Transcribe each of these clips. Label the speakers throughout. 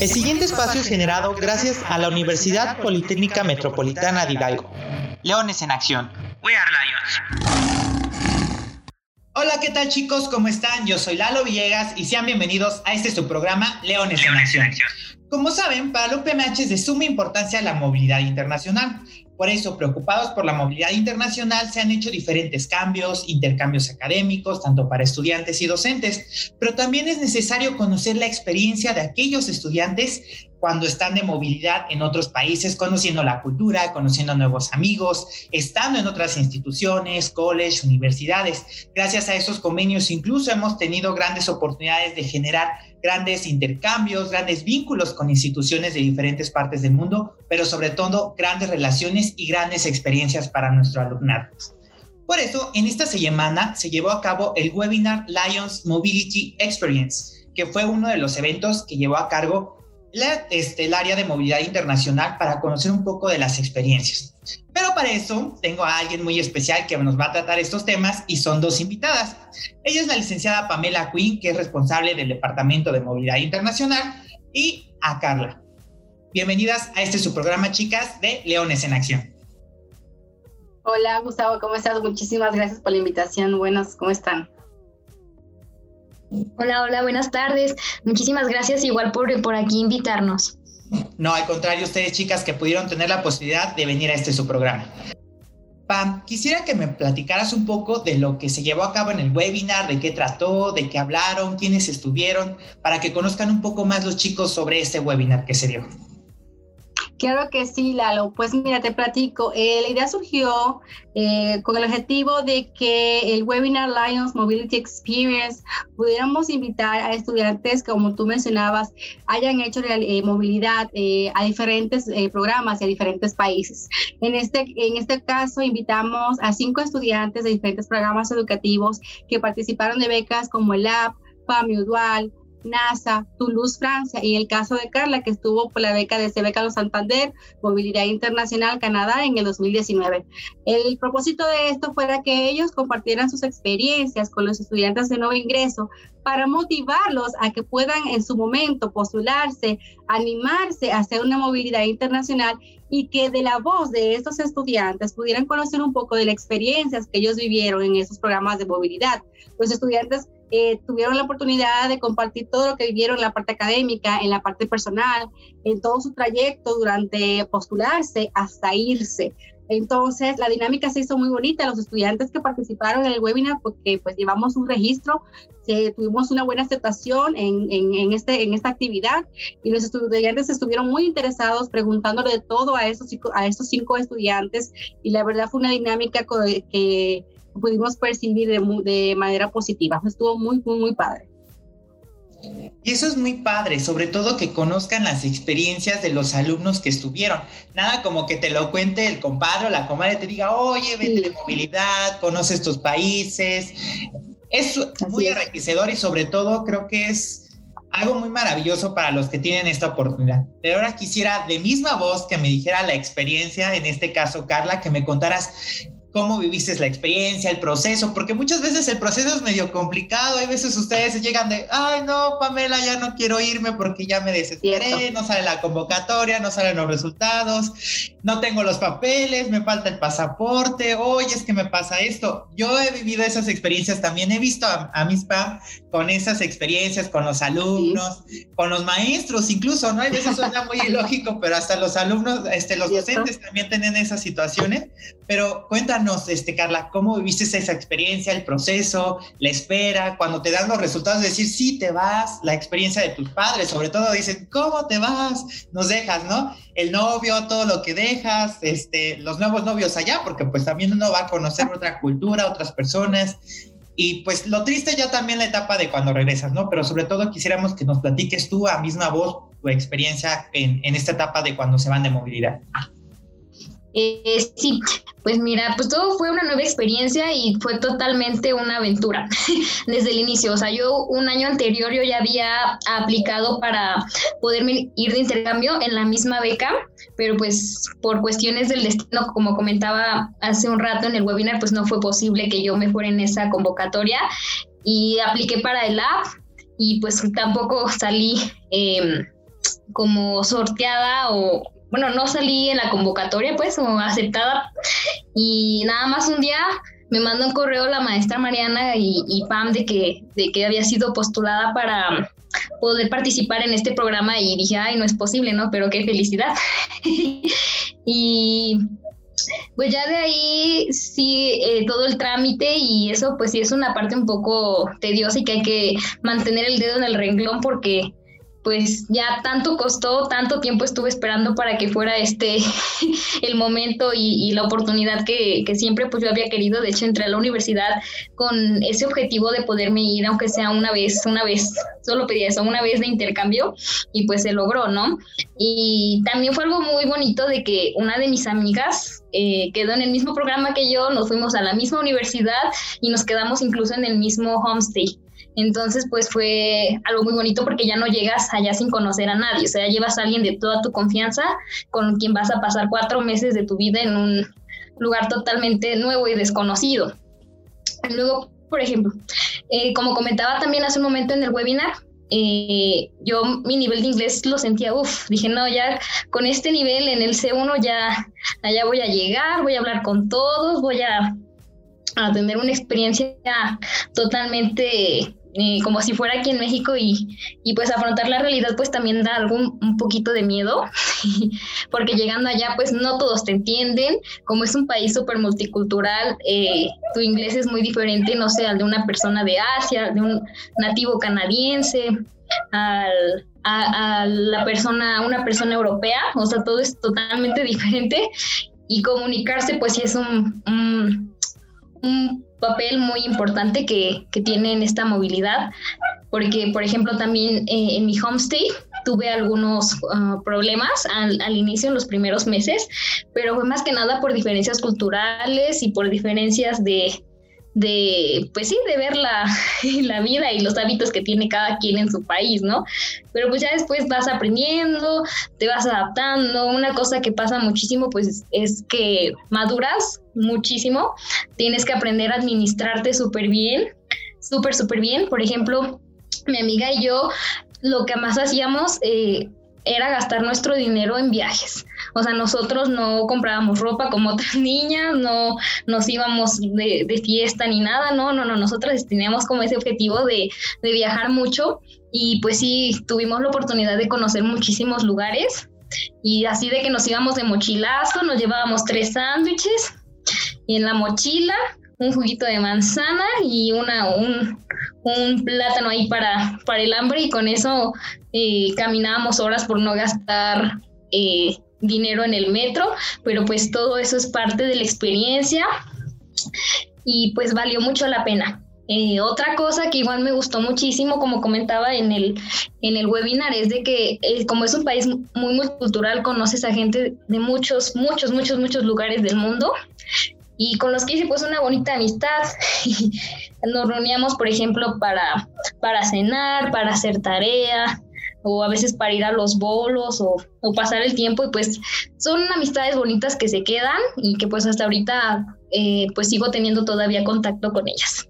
Speaker 1: El siguiente espacio es generado gracias a la Universidad Politécnica Metropolitana de Hidalgo. Leones en acción. We are Lions. Hola, ¿qué tal chicos? ¿Cómo están? Yo soy Lalo Villegas y sean bienvenidos a este su programa Leones, en acción. Como saben, para la UPMH es de suma importancia la movilidad internacional. Por eso, preocupados por la movilidad internacional, se han hecho diferentes cambios, intercambios académicos, tanto para estudiantes y docentes, pero también es necesario conocer la experiencia de aquellos estudiantes cuando están de movilidad en otros países, conociendo la cultura, conociendo nuevos amigos, estando en otras instituciones, college, universidades. Gracias a esos convenios incluso hemos tenido grandes oportunidades de generar grandes intercambios, grandes vínculos con instituciones de diferentes partes del mundo, pero sobre todo grandes relaciones y grandes experiencias para nuestro alumnado. Por eso, en esta semana se llevó a cabo el webinar Lions Mobility Experience, que fue uno de los eventos que llevó a cargo este, el área de movilidad internacional para conocer un poco de las experiencias. Pero para eso tengo a alguien muy especial que nos va a tratar estos temas y son dos invitadas. Ella es la licenciada Pamela Quinn, que es responsable del Departamento de Movilidad Internacional, y a Carla. Bienvenidas a este su programa, chicas, de Leones en Acción.
Speaker 2: Hola, Gustavo, ¿cómo estás? Muchísimas gracias por la invitación. Buenos, ¿cómo están?
Speaker 3: Hola, hola, buenas tardes. Muchísimas gracias igual por, por aquí invitarnos.
Speaker 1: No, al contrario, ustedes chicas que pudieron tener la posibilidad de venir a este su programa. Pam, quisiera que me platicaras un poco de lo que se llevó a cabo en el webinar, de qué trató, de qué hablaron, quiénes estuvieron, para que conozcan un poco más los chicos sobre este webinar que se dio.
Speaker 2: Claro que sí, Lalo. Pues mira, te platico. Eh, la idea surgió eh, con el objetivo de que el webinar Lions Mobility Experience pudiéramos invitar a estudiantes, como tú mencionabas, hayan hecho eh, movilidad a diferentes programas y a diferentes países. En este, en este caso, invitamos a cinco estudiantes de diferentes programas educativos que participaron de becas como el AP, PAMI Dual, NASA, Toulouse, Francia, y el caso de Carla, que estuvo por la beca de Beca Santander, Movilidad Internacional Canadá en el 2019. El propósito de esto fuera que ellos compartieran sus experiencias con los estudiantes de nuevo ingreso para motivarlos a que puedan en su momento postularse, animarse a hacer una movilidad internacional y que de la voz de estos estudiantes pudieran conocer un poco de las experiencias que ellos vivieron en esos programas de movilidad. Los estudiantes eh, tuvieron la oportunidad de compartir todo lo que vivieron en la parte académica, en la parte personal, en todo su trayecto durante postularse hasta irse. Entonces, la dinámica se hizo muy bonita. Los estudiantes que participaron en el webinar, porque pues llevamos un registro, tuvimos una buena aceptación este, en esta actividad y los estudiantes estuvieron muy interesados preguntándole de todo a esos, a estos cinco estudiantes y la verdad fue una dinámica que pudimos percibir de, de manera positiva. Estuvo muy, muy, muy padre.
Speaker 1: Y eso es muy padre, sobre todo que conozcan las experiencias de los alumnos que estuvieron. Nada como que te lo cuente el compadre o la comadre, te diga, oye, vete de movilidad, conoces tus países. Es muy enriquecedor y sobre todo creo que es algo muy maravilloso para los que tienen esta oportunidad. Pero ahora quisiera de misma voz que me dijera la experiencia, en este caso Carla, que me contaras cómo viviste la experiencia, el proceso, porque muchas veces el proceso es medio complicado, hay veces ustedes llegan de, ay no, Pamela, ya no quiero irme porque ya me desesperé, no sale la convocatoria, no salen los resultados, no tengo los papeles, me falta el pasaporte, oye, es que me pasa esto. Yo he vivido esas experiencias también, he visto a, mis PAM con esas experiencias, con los alumnos, con los maestros, incluso, ¿no? Hay veces suena muy ilógico, pero hasta los alumnos, este, los docentes también tienen esas situaciones, pero cuéntanos, este, Carla, ¿cómo viviste esa experiencia, el proceso, la espera, cuando te dan los resultados, decir, sí, te vas, la experiencia de tus padres, sobre todo dicen, ¿cómo te vas? Nos dejas, ¿no? El novio, todo lo que dejas, este, los nuevos novios allá, porque pues también uno va a conocer otra cultura, otras personas. Y pues lo triste ya también la etapa de cuando regresas, ¿no? Pero sobre todo quisiéramos que nos platiques tú a misma voz tu experiencia en, en esta etapa de cuando se van de movilidad.
Speaker 3: Eh, sí, pues mira, pues todo fue una nueva experiencia y fue totalmente una aventura desde el inicio. O sea, yo un año anterior yo ya había aplicado para poderme ir de intercambio en la misma beca, pero pues por cuestiones del destino, como comentaba hace un rato en el webinar, pues no fue posible que yo me fuera en esa convocatoria y apliqué para el app y pues tampoco salí. Eh, como sorteada o, bueno, no salí en la convocatoria, pues, o aceptada. Y nada más un día me mandó un correo la maestra Mariana y, Pam de que, de que había sido postulada para poder participar en este programa y dije, ay, no es posible, ¿no? Pero qué felicidad. y pues ya de ahí sí, eh, todo el trámite y eso pues sí es una parte un poco tediosa y que hay que mantener el dedo en el renglón porque pues ya tanto costó, tanto tiempo estuve esperando para que fuera este el momento y, la oportunidad que, siempre pues yo había querido. De hecho, entré a la universidad con ese objetivo de poderme ir, aunque sea una vez, una vez, solo pedía eso, una vez de intercambio y pues se logró, ¿no? Y también fue algo muy bonito de que una de mis amigas eh, quedó en el mismo programa que yo, nos fuimos a la misma universidad y nos quedamos incluso en el mismo homestay. Entonces, pues fue algo muy bonito porque ya no llegas allá sin conocer a nadie, o sea, llevas a alguien de toda tu confianza con quien vas a pasar cuatro meses de tu vida en un lugar totalmente nuevo y desconocido. Luego, por ejemplo, eh, como comentaba también hace un momento en el webinar, eh, yo mi nivel de inglés lo sentía, uff, dije, no, ya con este nivel en el C1 ya allá voy a llegar, voy a hablar con todos, voy a, a tener una experiencia totalmente eh, como si fuera aquí en México y, y, pues afrontar la realidad pues también da algún un poquito de miedo porque llegando allá pues no todos te entienden. Como es un país súper multicultural eh, tu inglés es muy diferente no sé al de una persona de Asia de un nativo canadiense al, a, la persona una persona europea. O sea todo es totalmente diferente y comunicarse pues sí es un, un, un papel muy importante que, que tiene esta movilidad, porque, por ejemplo, también eh, en mi homestay tuve algunos ah, problemas al, al, inicio, en los primeros meses, pero fue más que nada por diferencias culturales y por diferencias de, de, pues sí, de ver la, la, vida y los hábitos que tiene cada quien en su país, ¿no? Pero pues ya después vas aprendiendo, te vas adaptando. Una cosa que pasa muchísimo, pues es que maduras muchísimo, tienes que aprender a administrarte súper bien, súper, súper bien. Por ejemplo, mi amiga y yo, lo que más hacíamos eh, era gastar nuestro dinero en viajes. O sea, nosotros no comprábamos ropa como otras niñas, no nos íbamos de, fiesta ni nada, no, no, no, nosotros teníamos como ese objetivo de, de viajar mucho y pues sí, tuvimos la oportunidad de conocer muchísimos lugares y así de que nos íbamos de mochilazo, nos llevábamos tres sándwiches y en la mochila un juguito de manzana y una, un, un plátano ahí para, para el hambre. Y con eso eh, caminábamos horas por no gastar eh, dinero en el metro, pero pues todo eso es parte de la experiencia. Y pues valió mucho la pena. Eh, otra cosa que igual me gustó muchísimo, como comentaba en el, en el webinar, es de que como es un país muy multicultural, conoces a gente de muchos, muchos, muchos, muchos lugares del mundo y con los que hice pues una bonita amistad. Nos reuníamos, por ejemplo, para, para cenar, para hacer tarea, o a veces para ir a los bolos o, pasar el tiempo y pues son amistades bonitas que se quedan y que pues hasta ahorita eh, pues sigo teniendo todavía contacto con ellas.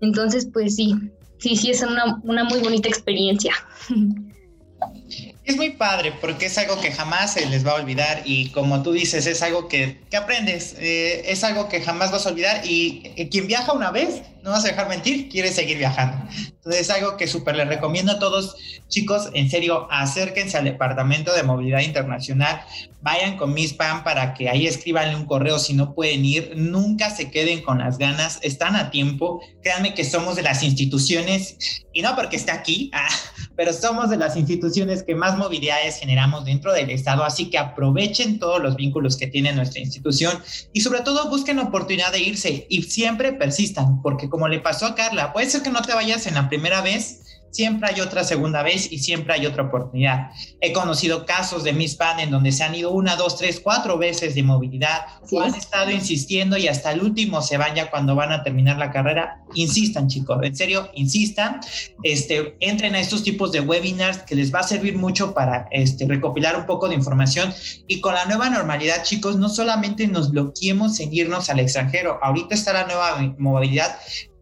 Speaker 3: Entonces pues sí, sí, sí es una, una muy bonita experiencia.
Speaker 1: Es muy padre porque es algo que jamás se les va a olvidar y como tú dices, es algo que, que aprendes, eh, es algo que jamás vas a olvidar y eh, quien viaja una vez, no vas a dejar mentir, quiere seguir viajando. Entonces es algo que súper les recomiendo a todos, chicos, en serio, acérquense al Departamento de Movilidad Internacional, vayan con Miss Pam para que ahí escribanle un correo si no pueden ir, nunca se queden con las ganas, están a tiempo, créanme que somos de las instituciones, y no porque esté aquí, ah, pero somos de las instituciones que más movilidades generamos dentro del Estado, así que aprovechen todos los vínculos que tiene nuestra institución y sobre todo busquen oportunidad de irse y siempre persistan, porque como le pasó a Carla, puede ser que no te vayas en la primera vez, siempre hay otra segunda vez y siempre hay otra oportunidad. He conocido casos de Miss Pan en donde se han ido una, dos, tres, cuatro veces de movilidad o han estado insistiendo y hasta el último se van ya cuando van a terminar la carrera. Insistan, chicos, en serio, insistan. Este, entren a estos tipos de webinars que les va a servir mucho para este, recopilar un poco de información y con la nueva normalidad, chicos, no solamente nos bloqueemos en irnos al extranjero, ahorita está la nueva movilidad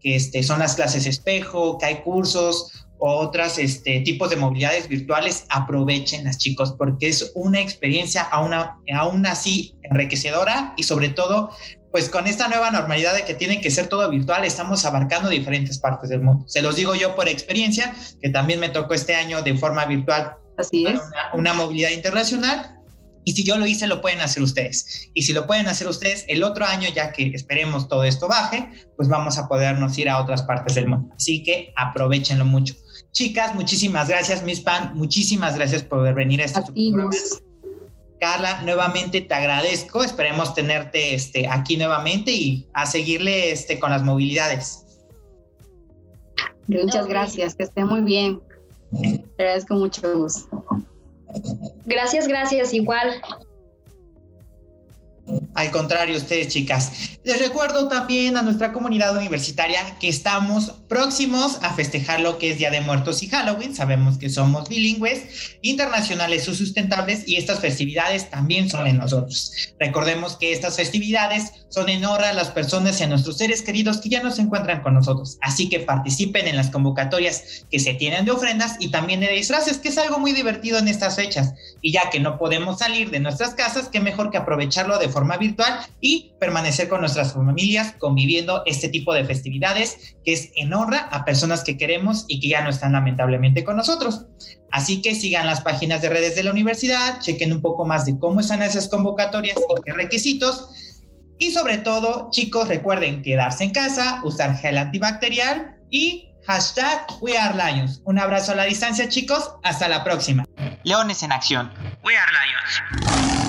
Speaker 1: que este, son las clases espejo, que hay cursos otros este, tipos de movilidades virtuales, aprovechenlas chicos, porque es una experiencia aún, aún así enriquecedora y sobre todo pues con esta nueva normalidad de que tiene que ser todo virtual, estamos abarcando diferentes partes del mundo. Se los digo yo por experiencia, que también me tocó este año de forma virtual.
Speaker 2: Así es.
Speaker 1: Una, movilidad internacional. Y si yo lo hice, lo pueden hacer ustedes. Y si lo pueden hacer ustedes, el otro año, ya que esperemos todo esto baje, pues vamos a podernos ir a otras partes del mundo. Así que aprovechenlo mucho. Chicas, muchísimas gracias, Miss Pan. Muchísimas gracias por venir a este programa. Carla, nuevamente te agradezco. Esperemos tenerte este, aquí nuevamente y a seguirle este, con las movilidades.
Speaker 2: Muchas gracias, que esté muy bien. Te agradezco mucho.
Speaker 3: Gracias, gracias, igual.
Speaker 1: Al contrario, ustedes chicas. Les recuerdo también a nuestra comunidad universitaria que estamos próximos a festejar lo que es Día de Muertos y Halloween. Sabemos que somos bilingües, internacionales o sustentables y estas festividades también son en nosotros. Recordemos que estas festividades son en honra a las personas y a nuestros seres queridos que ya no se encuentran con nosotros. Así que participen en las convocatorias que se tienen de ofrendas y también de disfraces, que es algo muy divertido en estas fechas. Y ya que no podemos salir de nuestras casas, qué mejor que aprovecharlo de forma virtual y permanecer con nuestras familias conviviendo este tipo de festividades que es en honra a personas que queremos y que ya no están lamentablemente con nosotros. Así que sigan las páginas de redes de la universidad, chequen un poco más de cómo están esas convocatorias y qué requisitos. Y sobre todo, chicos, recuerden quedarse en casa, usar gel antibacterial y hashtag We Are Lions. Un abrazo a la distancia, chicos. Hasta la próxima. Leones en acción. We Are Lions.